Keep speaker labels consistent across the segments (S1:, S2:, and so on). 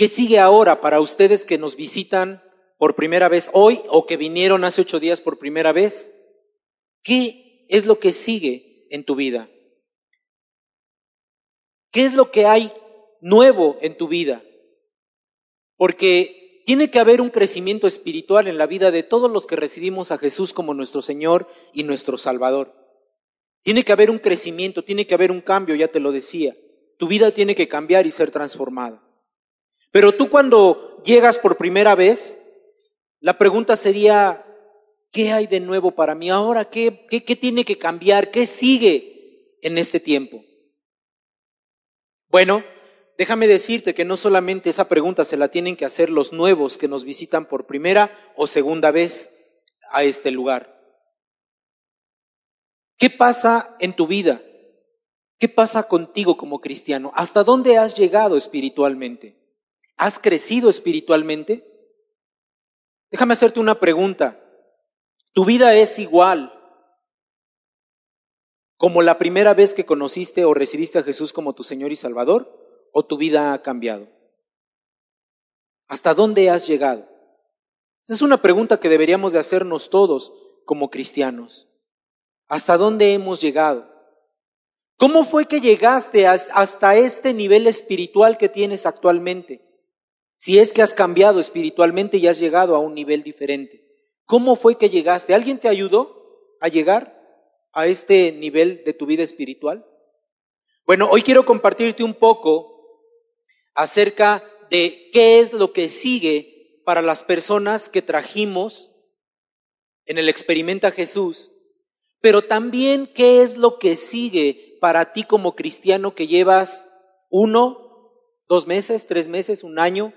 S1: ¿Qué sigue ahora para ustedes que nos visitan por primera vez hoy o que vinieron hace ocho días por primera vez? ¿Qué es lo que sigue en tu vida? ¿Qué es lo que hay nuevo en tu vida? Porque tiene que haber un crecimiento espiritual en la vida de todos los que recibimos a Jesús como nuestro Señor y nuestro Salvador. Tiene que haber un crecimiento, tiene que haber un cambio, ya te lo decía. Tu vida tiene que cambiar y ser transformada. Pero tú cuando llegas por primera vez, la pregunta sería, ¿qué hay de nuevo para mí ahora? ¿Qué, qué, tiene que cambiar? ¿Qué sigue en este tiempo? Bueno, déjame decirte que no solamente esa pregunta se la tienen que hacer los nuevos que nos visitan por primera o segunda vez a este lugar. ¿Qué pasa en tu vida? ¿Qué pasa contigo como cristiano? ¿Hasta dónde has llegado espiritualmente? ¿Has crecido espiritualmente? Déjame hacerte una pregunta. ¿Tu vida es igual como la primera vez que conociste o recibiste a Jesús como tu Señor y Salvador? ¿O tu vida ha cambiado? ¿Hasta dónde has llegado? Esa es una pregunta que deberíamos de hacernos todos como cristianos. ¿Hasta dónde hemos llegado? ¿Cómo fue que llegaste hasta este nivel espiritual que tienes actualmente? Si es que has cambiado espiritualmente y has llegado a un nivel diferente. ¿Cómo fue que llegaste? ¿Alguien te ayudó a llegar a este nivel de tu vida espiritual? Bueno, hoy quiero compartirte un poco acerca de qué es lo que sigue para las personas que trajimos en el Experimenta Jesús, pero también qué es lo que sigue para ti como cristiano que llevas uno, dos meses, tres meses, un año,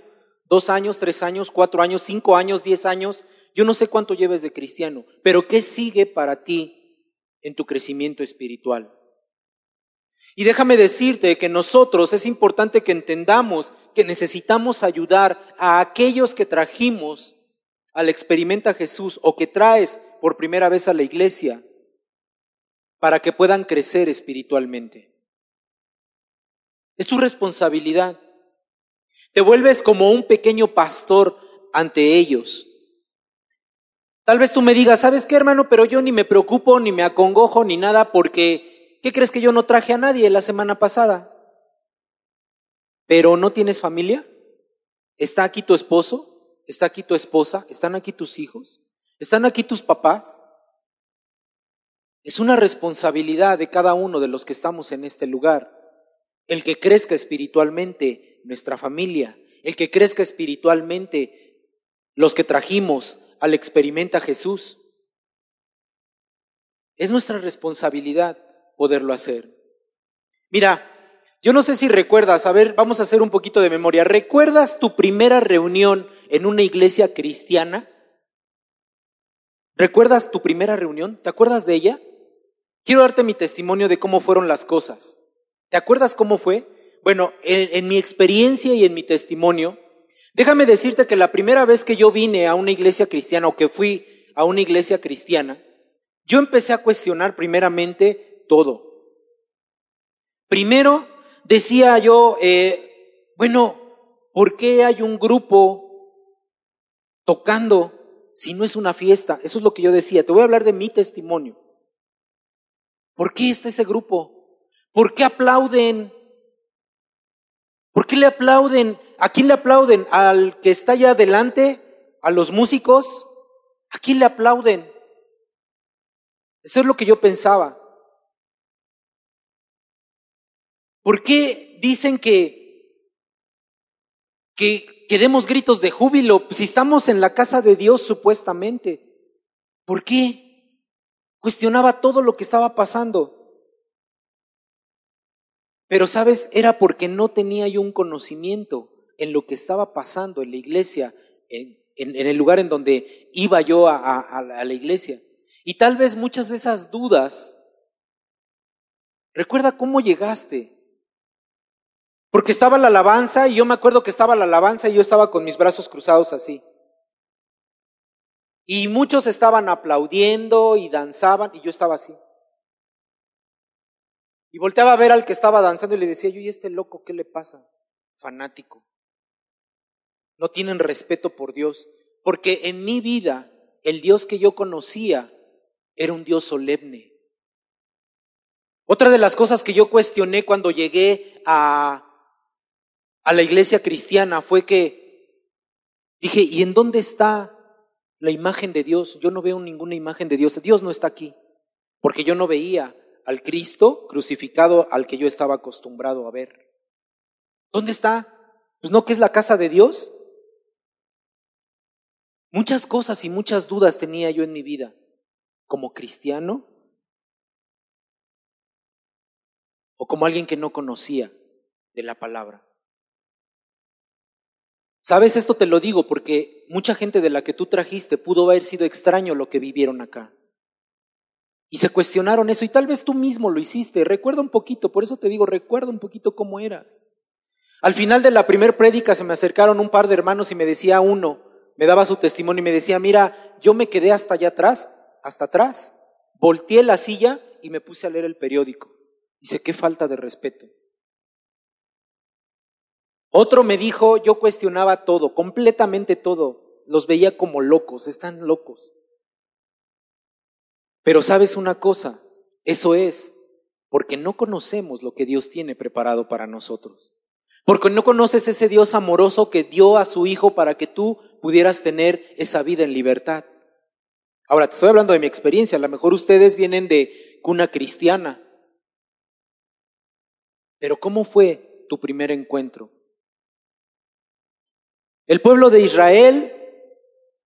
S1: dos años, tres años, cuatro años, cinco años, diez años, yo no sé cuánto lleves de cristiano, pero ¿qué sigue para ti en tu crecimiento espiritual? Y déjame decirte que nosotros es importante que entendamos que necesitamos ayudar a aquellos que trajimos al experimenta Jesús o que traes por primera vez a la iglesia para que puedan crecer espiritualmente. Es tu responsabilidad. Te vuelves como un pequeño pastor ante ellos. Tal vez tú me digas, ¿sabes qué, hermano? Pero yo ni me preocupo, ni me acongojo, ni nada, porque ¿qué crees que yo no traje a nadie la semana pasada? ¿Pero no tienes familia? ¿Está aquí tu esposo? ¿Está aquí tu esposa? ¿Están aquí tus hijos? ¿Están aquí tus papás? Es una responsabilidad de cada uno de los que estamos en este lugar. El que crezca espiritualmente nuestra familia, el que crezca espiritualmente, los que trajimos al experimenta Jesús. Es nuestra responsabilidad poderlo hacer. Mira, yo no sé si recuerdas, a ver, vamos a hacer un poquito de memoria. ¿Recuerdas tu primera reunión en una iglesia cristiana? ¿Recuerdas tu primera reunión? ¿Te acuerdas de ella? Quiero darte mi testimonio de cómo fueron las cosas. ¿Te acuerdas cómo fue? Bueno, en, mi experiencia y en mi testimonio, déjame decirte que la primera vez que yo vine a una iglesia cristiana o que fui a una iglesia cristiana, yo empecé a cuestionar primeramente todo. Primero decía yo, eh, bueno, ¿por qué hay un grupo tocando si no es una fiesta? Eso es lo que yo decía. Te voy a hablar de mi testimonio. ¿Por qué está ese grupo? ¿Por qué aplauden? ¿Por qué le aplauden? ¿A quién le aplauden? ¿Al que está allá adelante? ¿A los músicos? ¿A quién le aplauden? Eso es lo que yo pensaba. ¿Por qué dicen que, que, que demos gritos de júbilo si estamos en la casa de Dios supuestamente? ¿Por qué? Cuestionaba todo lo que estaba pasando. Pero, ¿sabes? Era porque no tenía yo un conocimiento en lo que estaba pasando en la iglesia, en, el lugar en donde iba yo a, la iglesia. Y tal vez muchas de esas dudas, recuerda cómo llegaste. Porque estaba la alabanza y yo me acuerdo que estaba la alabanza y yo estaba con mis brazos cruzados así. Y muchos estaban aplaudiendo y danzaban y yo estaba así. Y volteaba a ver al que estaba danzando y le decía yo, ¿y este loco qué le pasa? Fanático. no tienen respeto por Dios, porque en mi vida el Dios que yo conocía era un Dios solemne. Otra de las cosas que yo cuestioné cuando llegué a, a la iglesia cristiana fue que dije, ¿y en dónde está la imagen de Dios? Yo no veo ninguna imagen de Dios. Dios no está aquí, porque yo no veía al Cristo crucificado al que yo estaba acostumbrado a ver. ¿Dónde está? Pues no que es la casa de Dios. Muchas cosas y muchas dudas tenía yo en mi vida como cristiano o como alguien que no conocía de la palabra. Sabes, esto te lo digo porque mucha gente de la que tú trajiste pudo haber sido extraño lo que vivieron acá. Y se cuestionaron eso y tal vez tú mismo lo hiciste. Recuerda un poquito, por eso te digo, recuerda un poquito cómo eras. Al final de la primer prédica se me acercaron un par de hermanos y me decía uno, me daba su testimonio y me decía, mira, yo me quedé hasta allá atrás, hasta atrás, volteé la silla y me puse a leer el periódico. Dice, qué falta de respeto. Otro me dijo, yo cuestionaba todo, completamente todo, los veía como locos, están locos. Pero sabes una cosa, eso es porque no conocemos lo que Dios tiene preparado para nosotros. Porque no conoces ese Dios amoroso que dio a su Hijo para que tú pudieras tener esa vida en libertad. Ahora, te estoy hablando de mi experiencia. A lo mejor ustedes vienen de cuna cristiana. Pero ¿cómo fue tu primer encuentro? El pueblo de Israel,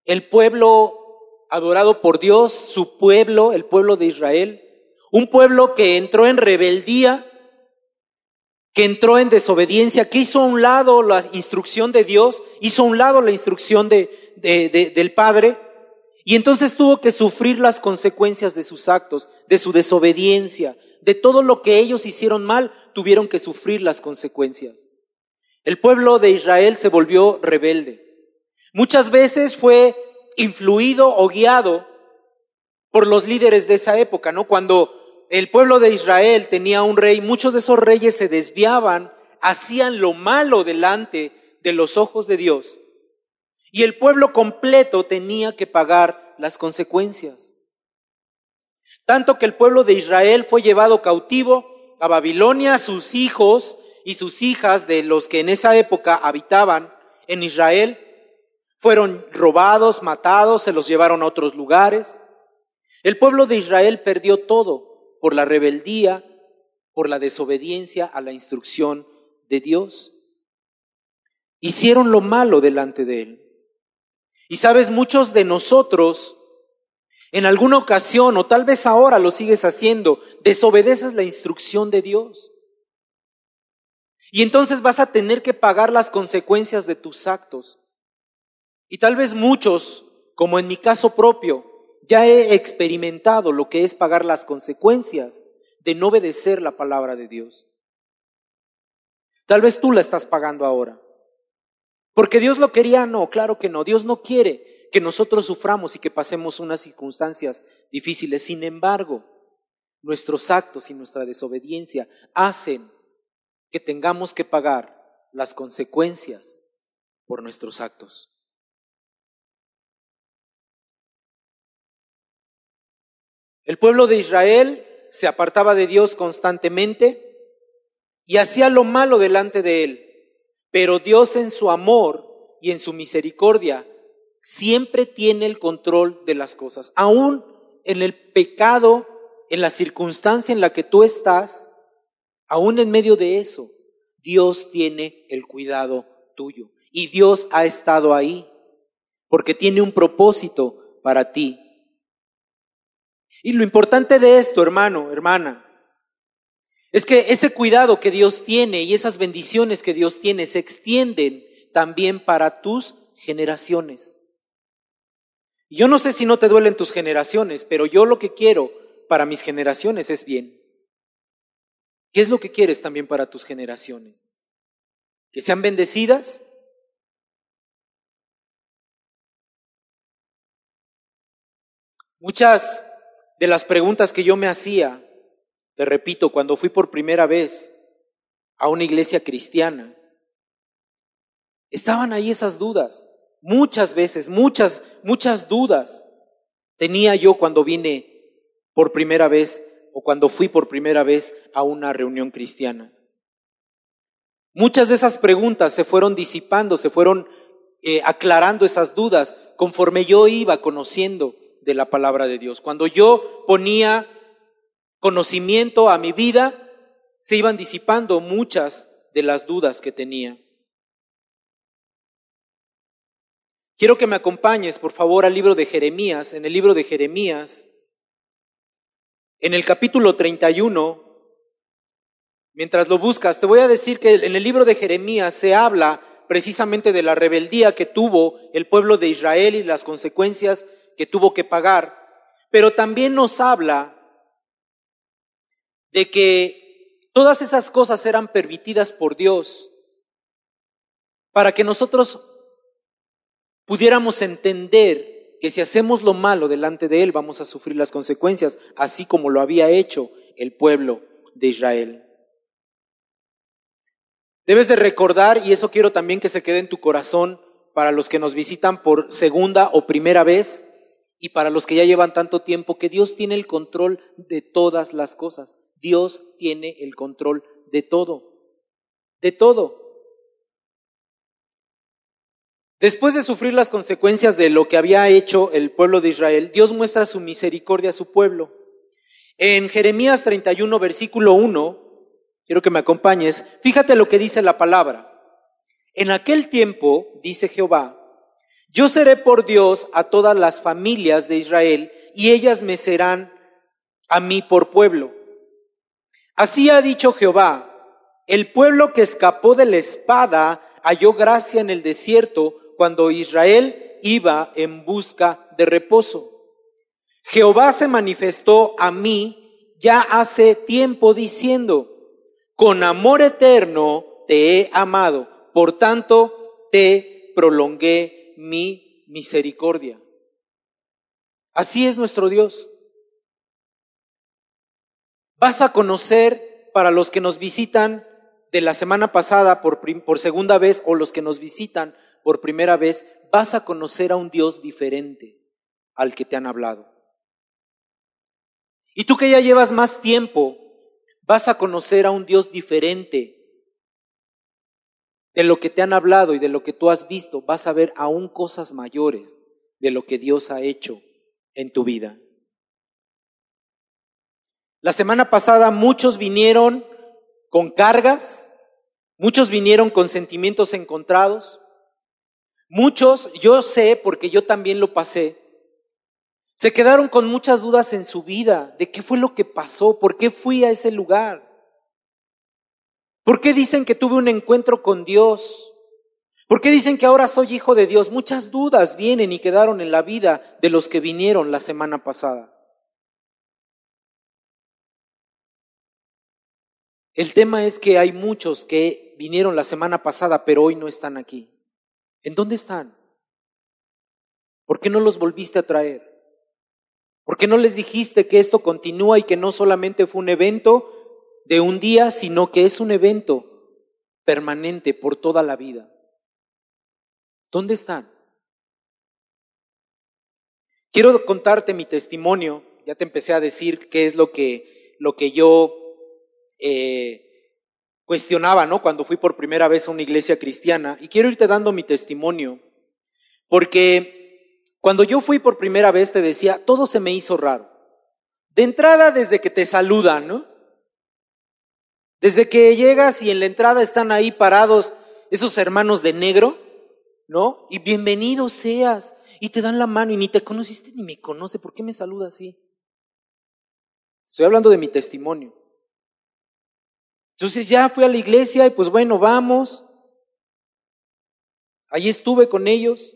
S1: el pueblo adorado por Dios, su pueblo, el pueblo de Israel, un pueblo que entró en rebeldía, que entró en desobediencia, que hizo a un lado la instrucción de Dios, hizo a un lado la instrucción de, del Padre, y entonces tuvo que sufrir las consecuencias de sus actos, de su desobediencia, de todo lo que ellos hicieron mal, tuvieron que sufrir las consecuencias. El pueblo de Israel se volvió rebelde. Muchas veces fue influido o guiado por los líderes de esa época, ¿no? Cuando el pueblo de Israel tenía un rey, muchos de esos reyes se desviaban, hacían lo malo delante de los ojos de Dios. Y el pueblo completo tenía que pagar las consecuencias. Tanto que el pueblo de Israel fue llevado cautivo a Babilonia, sus hijos y sus hijas de los que en esa época habitaban en Israel fueron robados, matados, se los llevaron a otros lugares. El pueblo de Israel perdió todo por la rebeldía, por la desobediencia a la instrucción de Dios. Hicieron lo malo delante de Él. Y sabes, muchos de nosotros, en alguna ocasión, o tal vez ahora lo sigues haciendo, desobedeces la instrucción de Dios. Y entonces vas a tener que pagar las consecuencias de tus actos. Y tal vez muchos, como en mi caso propio, ya he experimentado lo que es pagar las consecuencias de no obedecer la palabra de Dios. Tal vez tú la estás pagando ahora. Porque Dios lo quería, no, claro que no. Dios no quiere que nosotros suframos y que pasemos unas circunstancias difíciles. Sin embargo, nuestros actos y nuestra desobediencia hacen que tengamos que pagar las consecuencias por nuestros actos. El pueblo de Israel se apartaba de Dios constantemente y hacía lo malo delante de él. Pero Dios en su amor y en su misericordia siempre tiene el control de las cosas. Aún en el pecado, en la circunstancia en la que tú estás, aún en medio de eso, Dios tiene el cuidado tuyo. Y Dios ha estado ahí porque tiene un propósito para ti. Y lo importante de esto, hermano, hermana, es que ese cuidado que Dios tiene y esas bendiciones que Dios tiene se extienden también para tus generaciones. Yo no sé si no te duelen tus generaciones, pero yo lo que quiero para mis generaciones es bien. ¿Qué es lo que quieres también para tus generaciones? ¿Que sean bendecidas? Muchas de las preguntas que yo me hacía, te repito, cuando fui por primera vez a una iglesia cristiana, Estaban ahí esas dudas. Muchas veces, muchas, muchas dudas tenía yo cuando vine por primera vez o cuando fui por primera vez a una reunión cristiana. Muchas de esas preguntas se fueron disipando, se fueron eh, aclarando esas dudas conforme yo iba conociendo de la palabra de Dios. Cuando yo ponía conocimiento a mi vida, se iban disipando muchas de las dudas que tenía. Quiero que me acompañes, por favor, al libro de Jeremías. En el libro de Jeremías, en el capítulo 31, mientras lo buscas, te voy a decir que en el libro de Jeremías se habla precisamente de la rebeldía que tuvo el pueblo de Israel y las consecuencias que tuvo que pagar, pero también nos habla de que todas esas cosas eran permitidas por Dios para que nosotros pudiéramos entender que si hacemos lo malo delante de Él vamos a sufrir las consecuencias, así como lo había hecho el pueblo de Israel. Debes de recordar, y eso quiero también que se quede en tu corazón para los que nos visitan por segunda o primera vez y para los que ya llevan tanto tiempo, que Dios tiene el control de todas las cosas. Dios tiene el control de todo, de todo. Después de sufrir las consecuencias de lo que había hecho el pueblo de Israel, Dios muestra su misericordia a su pueblo. En Jeremías 31, versículo 1, quiero que me acompañes, fíjate lo que dice la palabra. En aquel tiempo, dice Jehová, yo seré por Dios a todas las familias de Israel y ellas me serán a mí por pueblo. Así ha dicho Jehová, el pueblo que escapó de la espada halló gracia en el desierto cuando Israel iba en busca de reposo. Jehová se manifestó a mí ya hace tiempo diciendo, con amor eterno te he amado, por tanto te prolongué mi misericordia. Así es nuestro Dios. Vas a conocer para los que nos visitan de la semana pasada por, por segunda vez o los que nos visitan por primera vez, vas a conocer a un Dios diferente al que te han hablado. Y tú que ya llevas más tiempo vas a conocer a un Dios diferente de lo que te han hablado y de lo que tú has visto, vas a ver aún cosas mayores de lo que Dios ha hecho en tu vida. La semana pasada muchos vinieron con cargas, muchos vinieron con sentimientos encontrados, muchos, yo sé porque yo también lo pasé, se quedaron con muchas dudas en su vida de qué fue lo que pasó, por qué fui a ese lugar. ¿Por qué dicen que tuve un encuentro con Dios? ¿Por qué dicen que ahora soy hijo de Dios? Muchas dudas vienen y quedaron en la vida de los que vinieron la semana pasada. El tema es que hay muchos que vinieron la semana pasada, pero hoy no están aquí. ¿En dónde están? ¿Por qué no los volviste a traer? ¿Por qué no les dijiste que esto continúa y que no solamente fue un evento de un día, sino que es un evento permanente por toda la vida? ¿Dónde están? Quiero contarte mi testimonio. Ya te empecé a decir qué es lo que, lo que yo eh, cuestionaba, ¿no? Cuando fui por primera vez a una iglesia cristiana. Y quiero irte dando mi testimonio, porque cuando yo fui por primera vez te decía, todo se me hizo raro. De entrada desde que te saludan, ¿no? Desde que llegas y en la entrada están ahí parados esos hermanos de negro, ¿no? Y bienvenido seas. Y te dan la mano y ni te conociste ni me conoce. ¿Por qué me saluda así? Estoy hablando de mi testimonio. Entonces ya fui a la iglesia y pues bueno, vamos. Ahí estuve con ellos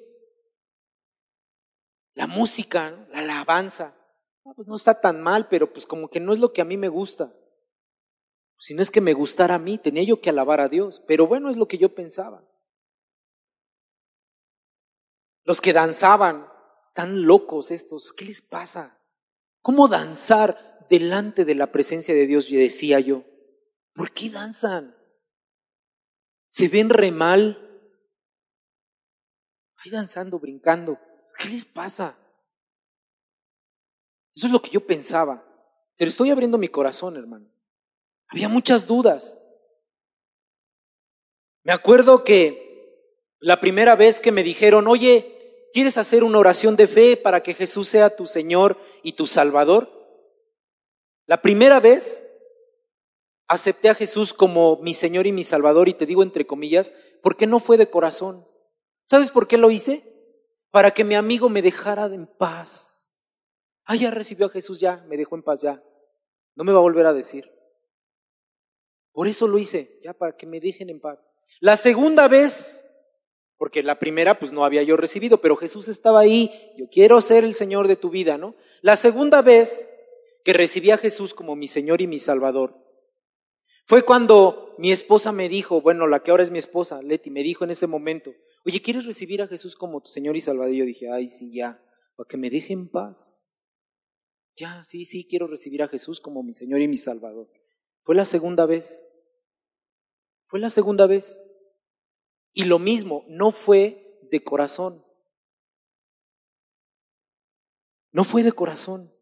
S1: la música, la alabanza. pues no está tan mal, pero pues como que no es lo que a mí me gusta. Si no es que me gustara a mí, tenía yo que alabar a Dios. Pero bueno, es lo que yo pensaba. Los que danzaban, están locos estos. ¿Qué les pasa? ¿Cómo danzar delante de la presencia de Dios? Y decía yo, ¿por qué danzan? ¿Se ven re mal? ahí danzando, brincando. ¿Qué les pasa? Eso es lo que yo pensaba. Te lo estoy abriendo mi corazón, hermano. Había muchas dudas. Me acuerdo que la primera vez que me dijeron, oye, ¿quieres hacer una oración de fe para que Jesús sea tu Señor y tu Salvador? La primera vez acepté a Jesús como mi Señor y mi Salvador, y te digo entre comillas, porque no fue de corazón. ¿Sabes por qué lo hice? Para que mi amigo me dejara en paz. Ah, ya recibió a Jesús, ya, me dejó en paz, ya. No me va a volver a decir. Por eso lo hice, ya para que me dejen en paz. La segunda vez, porque la primera pues no había yo recibido, pero Jesús estaba ahí, yo quiero ser el Señor de tu vida, ¿no? La segunda vez que recibí a Jesús como mi Señor y mi Salvador, fue cuando mi esposa me dijo, bueno, la que ahora es mi esposa, Leti, me dijo en ese momento, oye, ¿quieres recibir a Jesús como tu Señor y Salvador? Y yo dije, ay, sí, ya, para que me deje en paz. Ya, sí, sí, quiero recibir a Jesús como mi Señor y mi Salvador. Fue la segunda vez. Fue la segunda vez. Y lo mismo, no fue de corazón. No fue de corazón.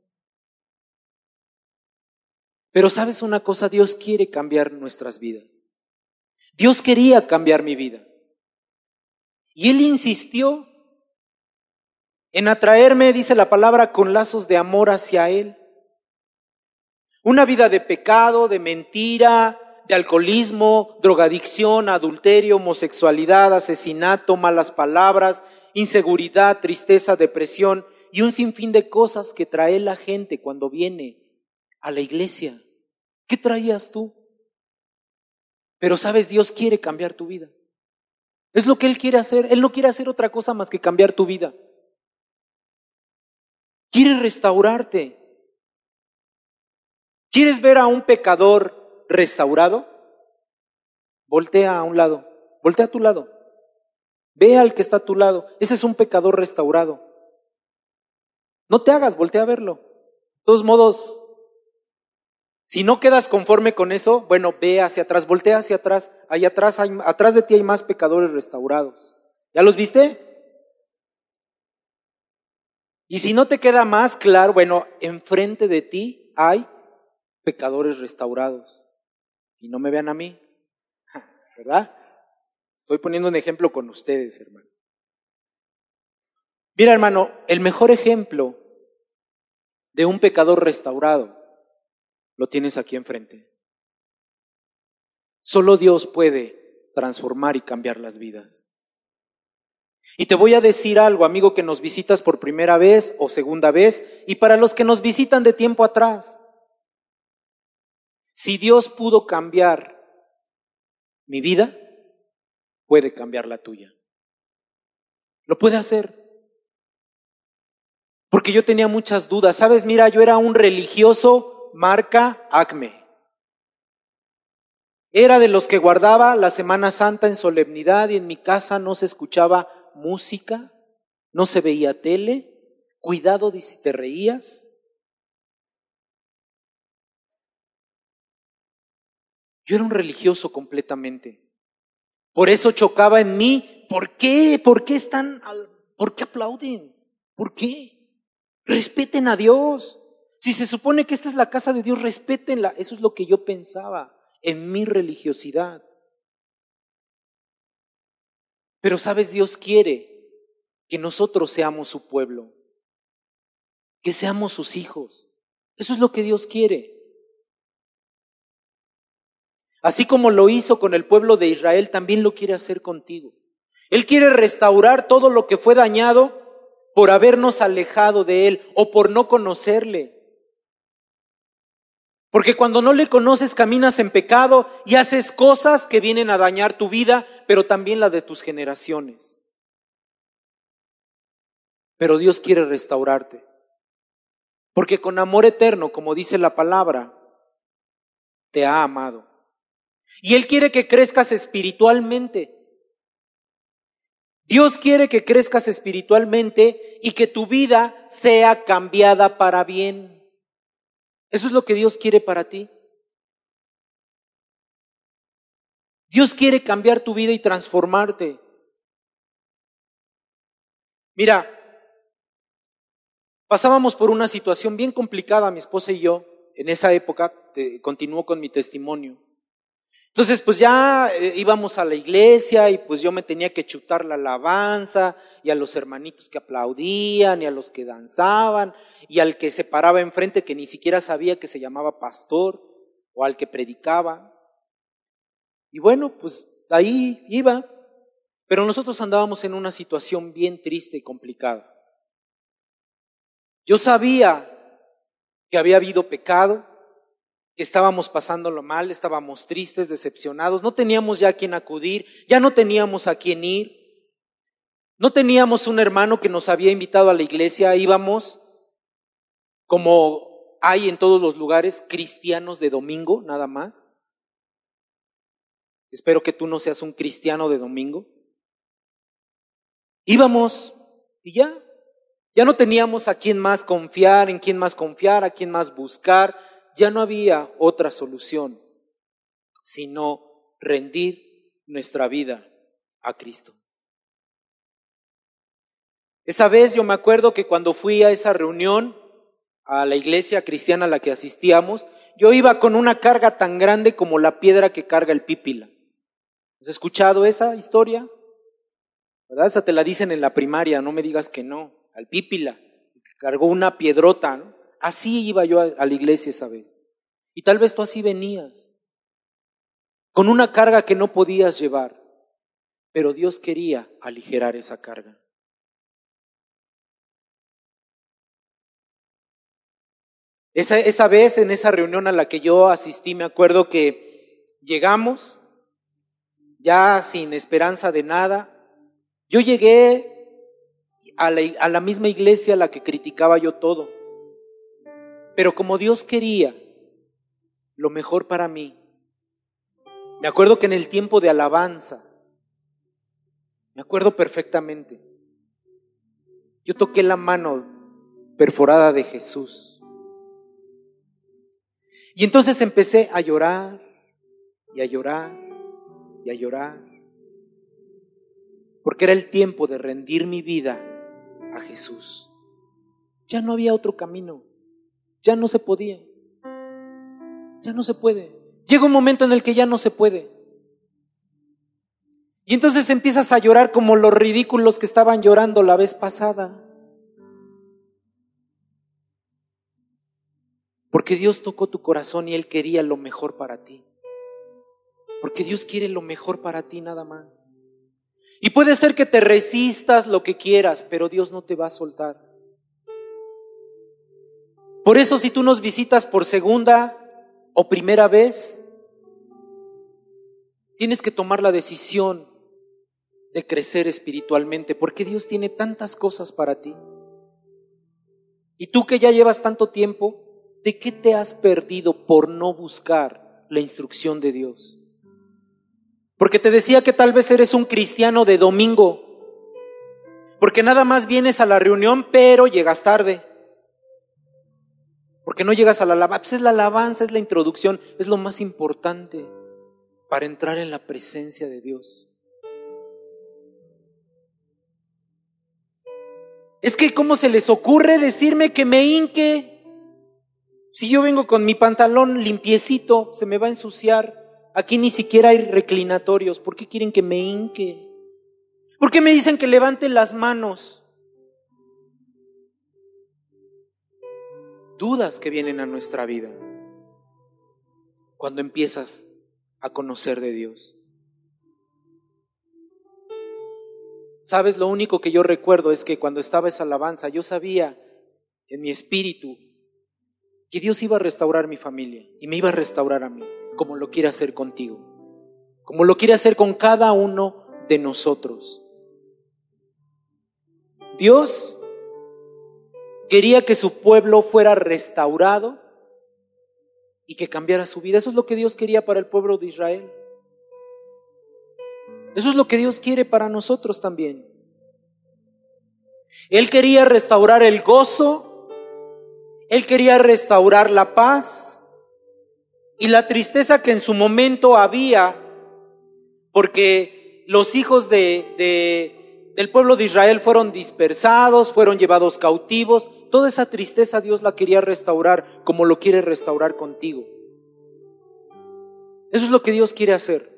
S1: Pero sabes una cosa, Dios quiere cambiar nuestras vidas. Dios quería cambiar mi vida. Y Él insistió en atraerme, dice la palabra, con lazos de amor hacia Él. Una vida de pecado, de mentira, de alcoholismo, drogadicción, adulterio, homosexualidad, asesinato, malas palabras, inseguridad, tristeza, depresión y un sinfín de cosas que trae la gente cuando viene a la iglesia. ¿Qué traías tú? Pero sabes, Dios quiere cambiar tu vida. Es lo que Él quiere hacer. Él no quiere hacer otra cosa más que cambiar tu vida. Quiere restaurarte. ¿Quieres ver a un pecador restaurado? Voltea a un lado. Voltea a tu lado. Ve al que está a tu lado. Ese es un pecador restaurado. No te hagas, voltea a verlo. De todos modos, si no quedas conforme con eso, bueno, ve hacia atrás, voltea hacia atrás. Atrás, atrás de ti hay más pecadores restaurados. ¿Ya los viste? Y si no te queda más claro, bueno, enfrente de ti hay pecadores restaurados. Y no me vean a mí, ¿verdad? Estoy poniendo un ejemplo con ustedes, hermano. Mira, hermano, el mejor ejemplo de un pecador restaurado lo tienes aquí enfrente. Solo Dios puede transformar y cambiar las vidas. Y te voy a decir algo, amigo, que nos visitas por primera vez o segunda vez, y para los que nos visitan de tiempo atrás. Si Dios pudo cambiar mi vida, puede cambiar la tuya. Lo puede hacer. Porque yo tenía muchas dudas. Sabes, mira, yo era un religioso marca Acme. Era de los que guardaba la Semana Santa en solemnidad y en mi casa no se escuchaba música, no se veía tele. Cuidado de si te reías. Yo era un religioso completamente. Por eso chocaba en mí. ¿Por qué? ¿Por qué están? ¿Por qué aplauden? ¿Por qué? Respeten a Dios. Si se supone que esta es la casa de Dios, respétenla. Eso es lo que yo pensaba en mi religiosidad. Pero sabes, Dios quiere que nosotros seamos su pueblo, que seamos sus hijos. Eso es lo que Dios quiere. Así como lo hizo con el pueblo de Israel, también lo quiere hacer contigo. Él quiere restaurar todo lo que fue dañado por habernos alejado de Él o por no conocerle. Porque cuando no le conoces caminas en pecado y haces cosas que vienen a dañar tu vida, pero también la de tus generaciones. Pero Dios quiere restaurarte. Porque con amor eterno, como dice la palabra, te ha amado. Y Él quiere que crezcas espiritualmente. Dios quiere que crezcas espiritualmente y que tu vida sea cambiada para bien. Eso es lo que Dios quiere para ti. Dios quiere cambiar tu vida y transformarte. Mira, pasábamos por una situación bien complicada, mi esposa y yo, en esa época, continúo con mi testimonio. Entonces, pues ya eh, íbamos a la iglesia y pues yo me tenía que chutar la alabanza y a los hermanitos que aplaudían y a los que danzaban y al que se paraba enfrente que ni siquiera sabía que se llamaba pastor o al que predicaba. Y bueno, pues ahí iba, pero nosotros andábamos en una situación bien triste y complicada. Yo sabía que había habido pecado, estábamos pasándolo mal, estábamos tristes, decepcionados, no teníamos ya a quien acudir, ya no teníamos a quién ir, no teníamos un hermano que nos había invitado a la iglesia, íbamos como hay en todos los lugares, cristianos de domingo, nada más. Espero que tú no seas un cristiano de domingo. Íbamos y ya, ya no teníamos a quién más confiar, en quién más confiar, a quién más buscar, ya no había otra solución sino rendir nuestra vida a Cristo. Esa vez yo me acuerdo que cuando fui a esa reunión, a la iglesia cristiana a la que asistíamos, yo iba con una carga tan grande como la piedra que carga el pípila. ¿Has escuchado esa historia? ¿Verdad? Esa te la dicen en la primaria, no me digas que no. Al pípila, que cargó una piedrota, ¿no? Así iba yo a, la iglesia esa vez. Y tal vez tú así venías, con una carga que no podías llevar, pero Dios quería aligerar esa carga. Esa, esa, vez en esa reunión a la que yo asistí, me acuerdo que llegamos ya sin esperanza de nada. Yo llegué a la, a la misma iglesia a la que criticaba yo todo. Pero como Dios quería lo mejor para mí, me acuerdo que en el tiempo de alabanza, me acuerdo perfectamente, yo toqué la mano perforada de Jesús. Y entonces empecé a llorar y a llorar y a llorar, porque era el tiempo de rendir mi vida a Jesús. Ya no había otro camino. Ya no se podía. Ya no se puede. Llega un momento en el que ya no se puede. Y entonces empiezas a llorar como los ridículos que estaban llorando la vez pasada. Porque Dios tocó tu corazón y Él quería lo mejor para ti. Porque Dios quiere lo mejor para ti nada más. Y puede ser que te resistas lo que quieras, pero Dios no te va a soltar. Por eso si tú nos visitas por segunda o primera vez, tienes que tomar la decisión de crecer espiritualmente, porque Dios tiene tantas cosas para ti. Y tú que ya llevas tanto tiempo, ¿de qué te has perdido por no buscar la instrucción de Dios? Porque te decía que tal vez eres un cristiano de domingo, porque nada más vienes a la reunión, pero llegas tarde. Porque no llegas a la alabanza. Pues es la alabanza, es la introducción, es lo más importante para entrar en la presencia de Dios. Es que ¿cómo se les ocurre decirme que me hinque? Si yo vengo con mi pantalón limpiecito, se me va a ensuciar. Aquí ni siquiera hay reclinatorios. ¿Por qué quieren que me hinque? ¿Por qué me dicen que levante las manos? Dudas que vienen a nuestra vida cuando empiezas a conocer de Dios. Sabes, lo único que yo recuerdo es que cuando estaba esa alabanza, yo sabía en mi espíritu que Dios iba a restaurar mi familia y me iba a restaurar a mí, como lo quiere hacer contigo, como lo quiere hacer con cada uno de nosotros. Dios Quería que su pueblo fuera restaurado y que cambiara su vida. Eso es lo que Dios quería para el pueblo de Israel. Eso es lo que Dios quiere para nosotros también. Él quería restaurar el gozo, Él quería restaurar la paz y la tristeza que en su momento había, porque los hijos de, del pueblo de Israel fueron dispersados, fueron llevados cautivos. Toda esa tristeza Dios la quería restaurar como lo quiere restaurar contigo. Eso es lo que Dios quiere hacer.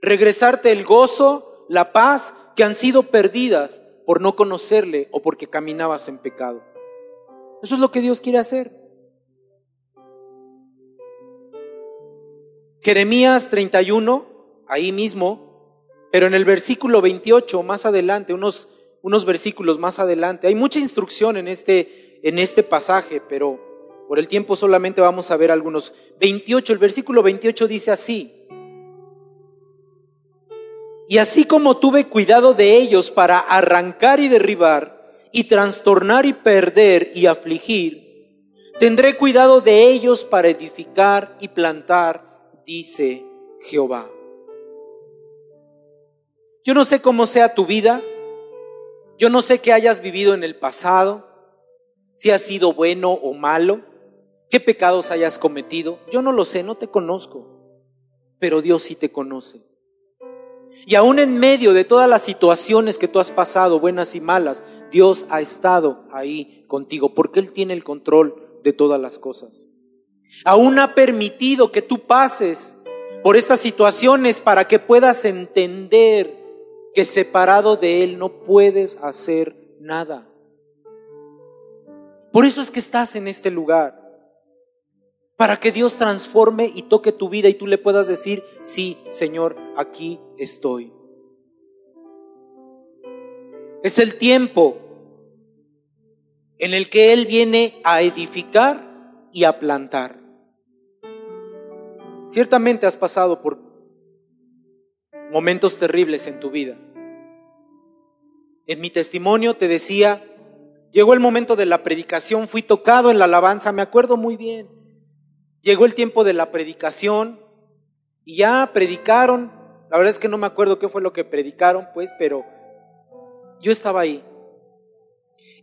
S1: Regresarte el gozo, la paz que han sido perdidas por no conocerle o porque caminabas en pecado. Eso es lo que Dios quiere hacer. Jeremías 31, ahí mismo, pero en el versículo 28, más adelante, unos, unos versículos más adelante, hay mucha instrucción en este, en este pasaje, pero por el tiempo solamente vamos a ver algunos. 28, el versículo 28 dice así. Y así como tuve cuidado de ellos para arrancar y derribar, y trastornar y perder y afligir, tendré cuidado de ellos para edificar y plantar dice Jehová. Yo no sé cómo sea tu vida, yo no sé qué hayas vivido en el pasado, si has sido bueno o malo, qué pecados hayas cometido, yo no lo sé, no te conozco, pero Dios sí te conoce. Y aún en medio de todas las situaciones que tú has pasado, buenas y malas, Dios ha estado ahí contigo, porque Él tiene el control de todas las cosas. Aún ha permitido que tú pases por estas situaciones para que puedas entender que separado de Él no puedes hacer nada. Por eso es que estás en este lugar. Para que Dios transforme y toque tu vida y tú le puedas decir, sí, Señor, aquí estoy. Es el tiempo en el que Él viene a edificar y a plantar. Ciertamente has pasado por momentos terribles en tu vida. En mi testimonio te decía, llegó el momento de la predicación, fui tocado en la alabanza, me acuerdo muy bien. Llegó el tiempo de la predicación y ya predicaron. La verdad es que no me acuerdo qué fue lo que predicaron, pues, pero yo estaba ahí.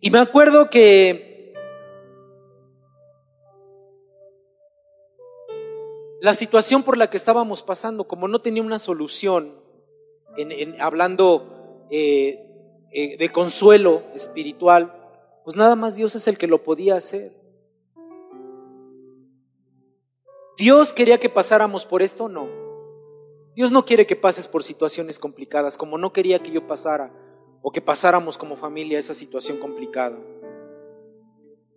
S1: Y me acuerdo que La situación por la que estábamos pasando, como no tenía una solución, en, hablando eh, eh, de consuelo espiritual, pues nada más Dios es el que lo podía hacer. ¿Dios quería que pasáramos por esto? No. Dios no quiere que pases por situaciones complicadas, como no quería que yo pasara o que pasáramos como familia esa situación complicada.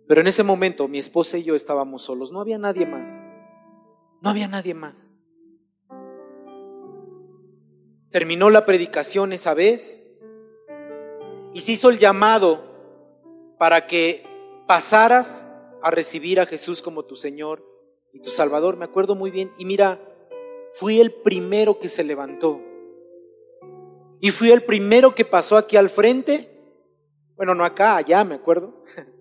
S1: Pero en ese momento mi esposa y yo estábamos solos, no había nadie más. No había nadie más. Terminó la predicación esa vez y se hizo el llamado para que pasaras a recibir a Jesús como tu Señor y tu Salvador. Me acuerdo muy bien. Y mira, fui el primero que se levantó. Y fui el primero que pasó aquí al frente. Bueno, no acá, allá, me acuerdo.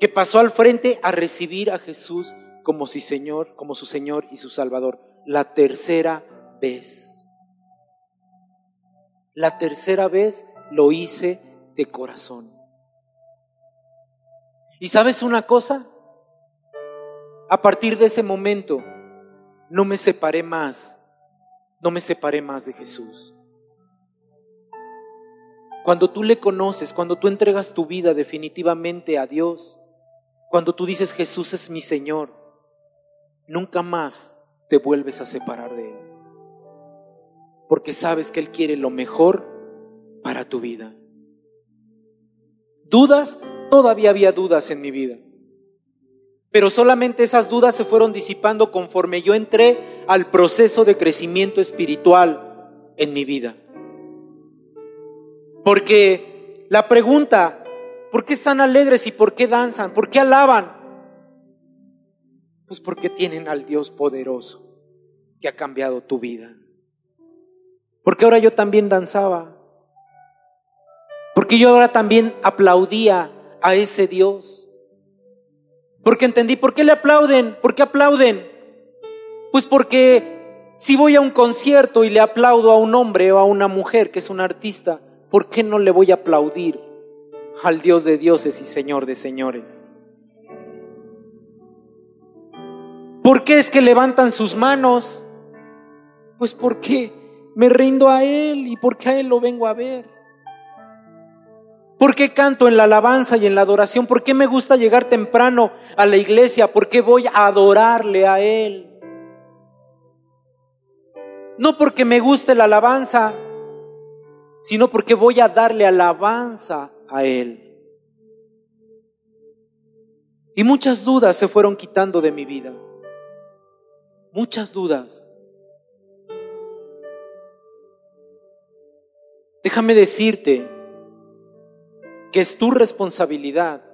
S1: Que pasó al frente a recibir a Jesús como si Señor, como su Señor y su Salvador. La tercera vez. La tercera vez lo hice de corazón. ¿Y sabes una cosa? A partir de ese momento no me separé más, no me separé más de Jesús. Cuando tú le conoces, cuando tú entregas tu vida definitivamente a Dios, cuando tú dices Jesús es mi Señor, nunca más te vuelves a separar de Él. Porque sabes que Él quiere lo mejor para tu vida. ¿Dudas? Todavía había dudas en mi vida. Pero solamente esas dudas se fueron disipando conforme yo entré al proceso de crecimiento espiritual en mi vida. Porque la pregunta, ¿por qué están alegres y por qué danzan? ¿Por qué alaban? Pues porque tienen al Dios poderoso que ha cambiado tu vida. Porque ahora yo también danzaba. Porque yo ahora también aplaudía a ese Dios. Porque entendí, ¿por qué le aplauden? ¿Por qué aplauden? Pues porque si voy a un concierto y le aplaudo a un hombre o a una mujer que es un artista, ¿por qué no le voy a aplaudir al Dios de dioses y Señor de señores? ¿Por qué es que levantan sus manos? Pues porque me rindo a Él y porque a Él lo vengo a ver. ¿Por qué canto en la alabanza y en la adoración? ¿Por qué me gusta llegar temprano a la iglesia? ¿Por qué voy a adorarle a Él? No porque me guste la alabanza, sino porque voy a darle alabanza a Él. Y muchas dudas se fueron quitando de mi vida. Muchas dudas. Déjame decirte que es tu responsabilidad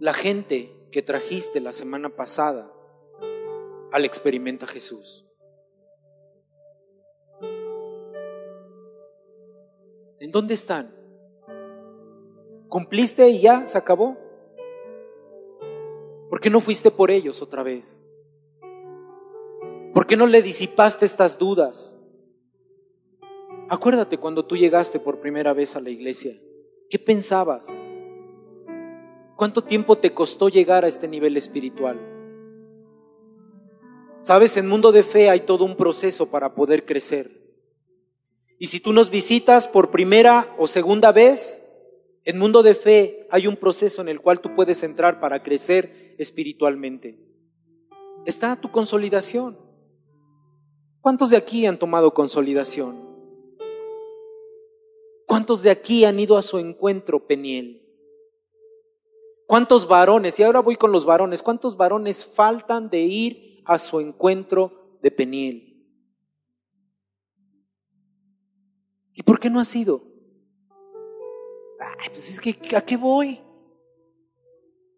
S1: la gente que trajiste la semana pasada al experimenta Jesús. ¿En dónde están? ¿Cumpliste y ya se acabó? ¿Por qué no fuiste por ellos otra vez? ¿Por qué no le disipaste estas dudas? Acuérdate cuando tú llegaste por primera vez a la iglesia. ¿Qué pensabas? ¿Cuánto tiempo te costó llegar a este nivel espiritual? Sabes, en mundo de fe hay todo un proceso para poder crecer. Y si tú nos visitas por primera o segunda vez, en mundo de fe hay un proceso en el cual tú puedes entrar para crecer espiritualmente. Está tu consolidación. ¿Cuántos de aquí han tomado consolidación? ¿Cuántos de aquí han ido a su encuentro, Peniel? ¿Cuántos varones, y ahora voy con los varones, cuántos varones faltan de ir a su encuentro de Peniel? ¿Y por qué no has ido? Pues es que, ¿a qué voy?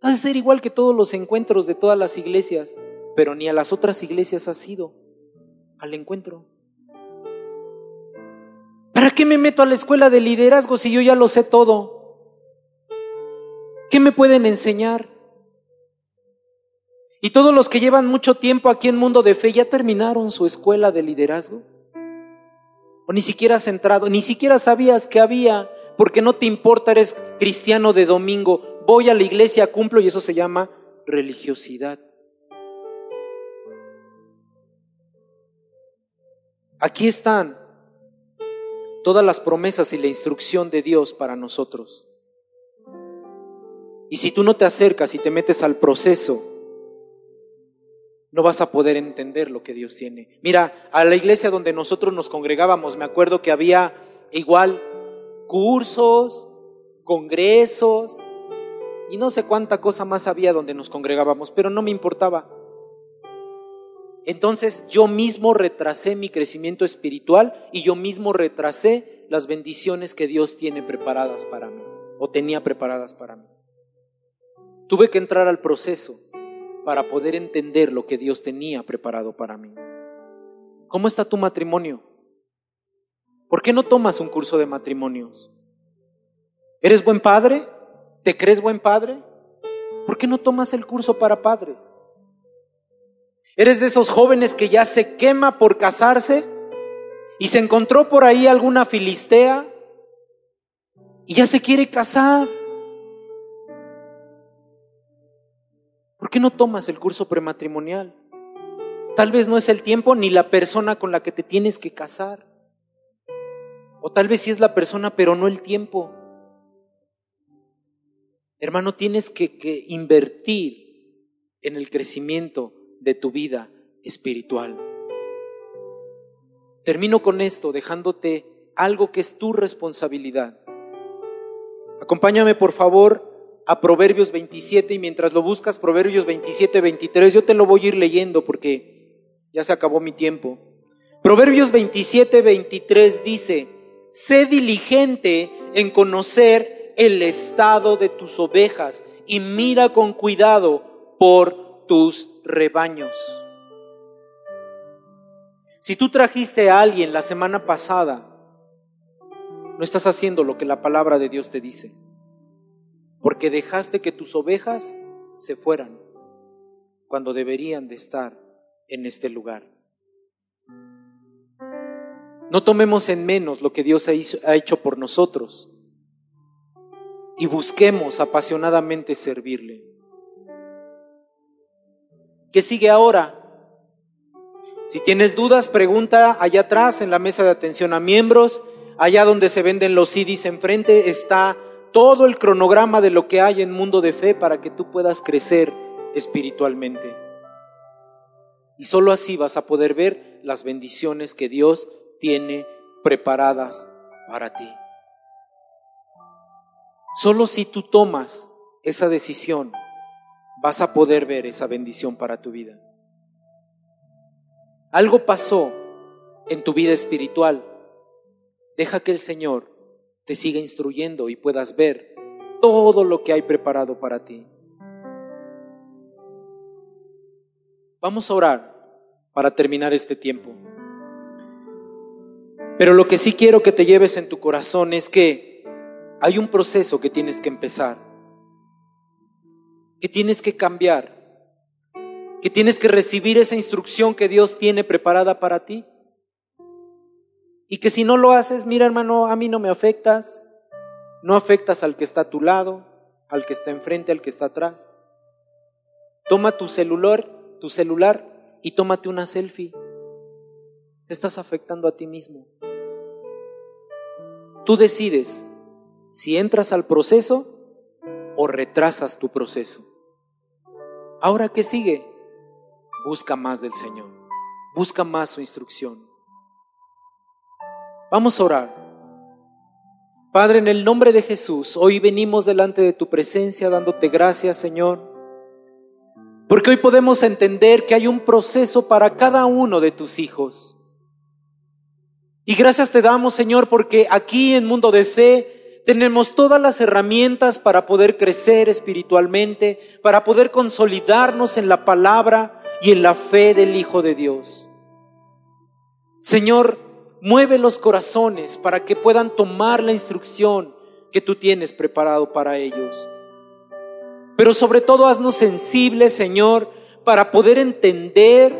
S1: Vas a ser igual que todos los encuentros de todas las iglesias, pero ni a las otras iglesias has ido al encuentro. ¿Para qué me meto a la escuela de liderazgo si yo ya lo sé todo? ¿Qué me pueden enseñar? ¿Y todos los que llevan mucho tiempo aquí en Mundo de Fe ya terminaron su escuela de liderazgo? ¿O ni siquiera has entrado? Ni siquiera sabías que había, porque no te importa, eres cristiano de domingo. Voy a la iglesia, cumplo y eso se llama religiosidad. Aquí están todas las promesas y la instrucción de Dios para nosotros. Y si tú no te acercas y te metes al proceso, no vas a poder entender lo que Dios tiene. Mira, a la iglesia donde nosotros nos congregábamos, me acuerdo que había igual cursos, congresos y no sé cuánta cosa más había donde nos congregábamos, pero no me importaba. Entonces yo mismo retrasé mi crecimiento espiritual y yo mismo retrasé las bendiciones que Dios tiene preparadas para mí o tenía preparadas para mí. Tuve que entrar al proceso para poder entender lo que Dios tenía preparado para mí. ¿Cómo está tu matrimonio? ¿Por qué no tomas un curso de matrimonios? ¿Eres buen padre? ¿Te crees buen padre? ¿Por qué no tomas el curso para padres? ¿Eres de esos jóvenes que ya se quema por casarse y se encontró por ahí alguna filistea y ya se quiere casar? ¿Por qué no tomas el curso prematrimonial? Tal vez no es el tiempo ni la persona con la que te tienes que casar. O tal vez sí es la persona, pero no el tiempo. Hermano, tienes que, que invertir en el crecimiento de tu vida espiritual. Termino con esto dejándote algo que es tu responsabilidad. Acompáñame por favor a Proverbios 27 y mientras lo buscas, Proverbios 27, 23, yo te lo voy a ir leyendo porque ya se acabó mi tiempo. Proverbios 27, 23 dice, sé diligente en conocer el estado de tus ovejas y mira con cuidado por tus rebaños. Si tú trajiste a alguien la semana pasada, no estás haciendo lo que la palabra de Dios te dice, porque dejaste que tus ovejas se fueran cuando deberían de estar en este lugar. No tomemos en menos lo que Dios ha hecho por nosotros y busquemos apasionadamente servirle. ¿Qué sigue ahora? Si tienes dudas, pregunta allá atrás en la mesa de atención a miembros. Allá donde se venden los CDs enfrente está todo el cronograma de lo que hay en mundo de fe para que tú puedas crecer espiritualmente. Y solo así vas a poder ver las bendiciones que Dios tiene preparadas para ti. Solo si tú tomas esa decisión, vas a poder ver esa bendición para tu vida. Algo pasó en tu vida espiritual. Deja que el Señor te siga instruyendo y puedas ver todo lo que hay preparado para ti. Vamos a orar para terminar este tiempo. Pero lo que sí quiero que te lleves en tu corazón es que hay un proceso que tienes que empezar, que tienes que cambiar, que tienes que recibir esa instrucción que Dios tiene preparada para ti. Y que si no lo haces, mira hermano, a mí no me afectas, no afectas al que está a tu lado, al que está enfrente, al que está atrás. Toma tu celular, tu celular y tómate una selfie. Te estás afectando a ti mismo. Tú decides si entras al proceso o retrasas tu proceso. Ahora, ¿qué sigue? Busca más del Señor. Busca más su instrucción. Vamos a orar. Padre, en el nombre de Jesús, hoy venimos delante de tu presencia dándote gracias, Señor. Porque hoy podemos entender que hay un proceso para cada uno de tus hijos. Y gracias te damos, Señor, porque aquí en Mundo de Fe tenemos todas las herramientas para poder crecer espiritualmente, para poder consolidarnos en la palabra y en la fe del Hijo de Dios. Señor, mueve los corazones para que puedan tomar la instrucción que tú tienes preparado para ellos. Pero sobre todo haznos sensibles, Señor, para poder entender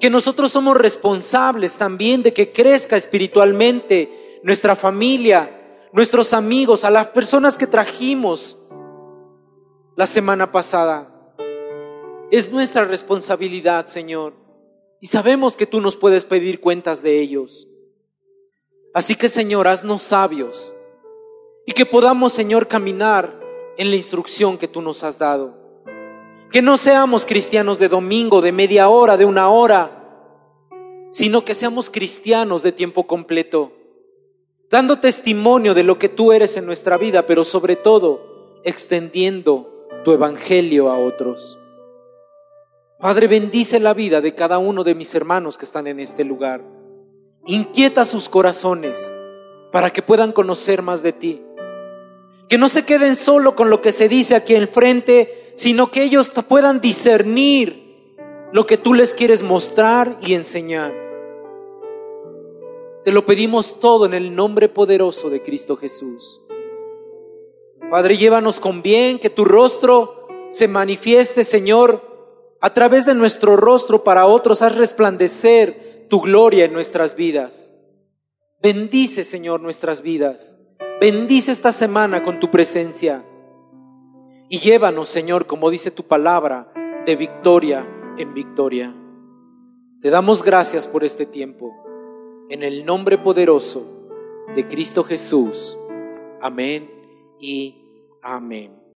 S1: que nosotros somos responsables también de que crezca espiritualmente nuestra familia, nuestros amigos, a las personas que trajimos la semana pasada. Es nuestra responsabilidad, Señor. Y sabemos que tú nos puedes pedir cuentas de ellos. Así que, Señor, haznos sabios y que podamos, Señor, caminar en la instrucción que tú nos has dado. Que no seamos cristianos de domingo, de media hora, de una hora, sino que seamos cristianos de tiempo completo, dando testimonio de lo que tú eres en nuestra vida, pero sobre todo extendiendo tu evangelio a otros. Padre, bendice la vida de cada uno de mis hermanos que están en este lugar. Inquieta sus corazones para que puedan conocer más de ti. Que no se queden solo con lo que se dice aquí enfrente, sino que ellos puedan discernir lo que tú les quieres mostrar y enseñar. Te lo pedimos todo en el nombre poderoso de Cristo Jesús. Padre, llévanos con bien, que tu rostro se manifieste, Señor, a través de nuestro rostro para otros, haz resplandecer tu gloria en nuestras vidas. Bendice, Señor, nuestras vidas. Bendice esta semana con tu presencia. Y llévanos, Señor, como dice tu palabra, de victoria en victoria. Te damos gracias por este tiempo. En el nombre poderoso de Cristo Jesús. Amén y amén.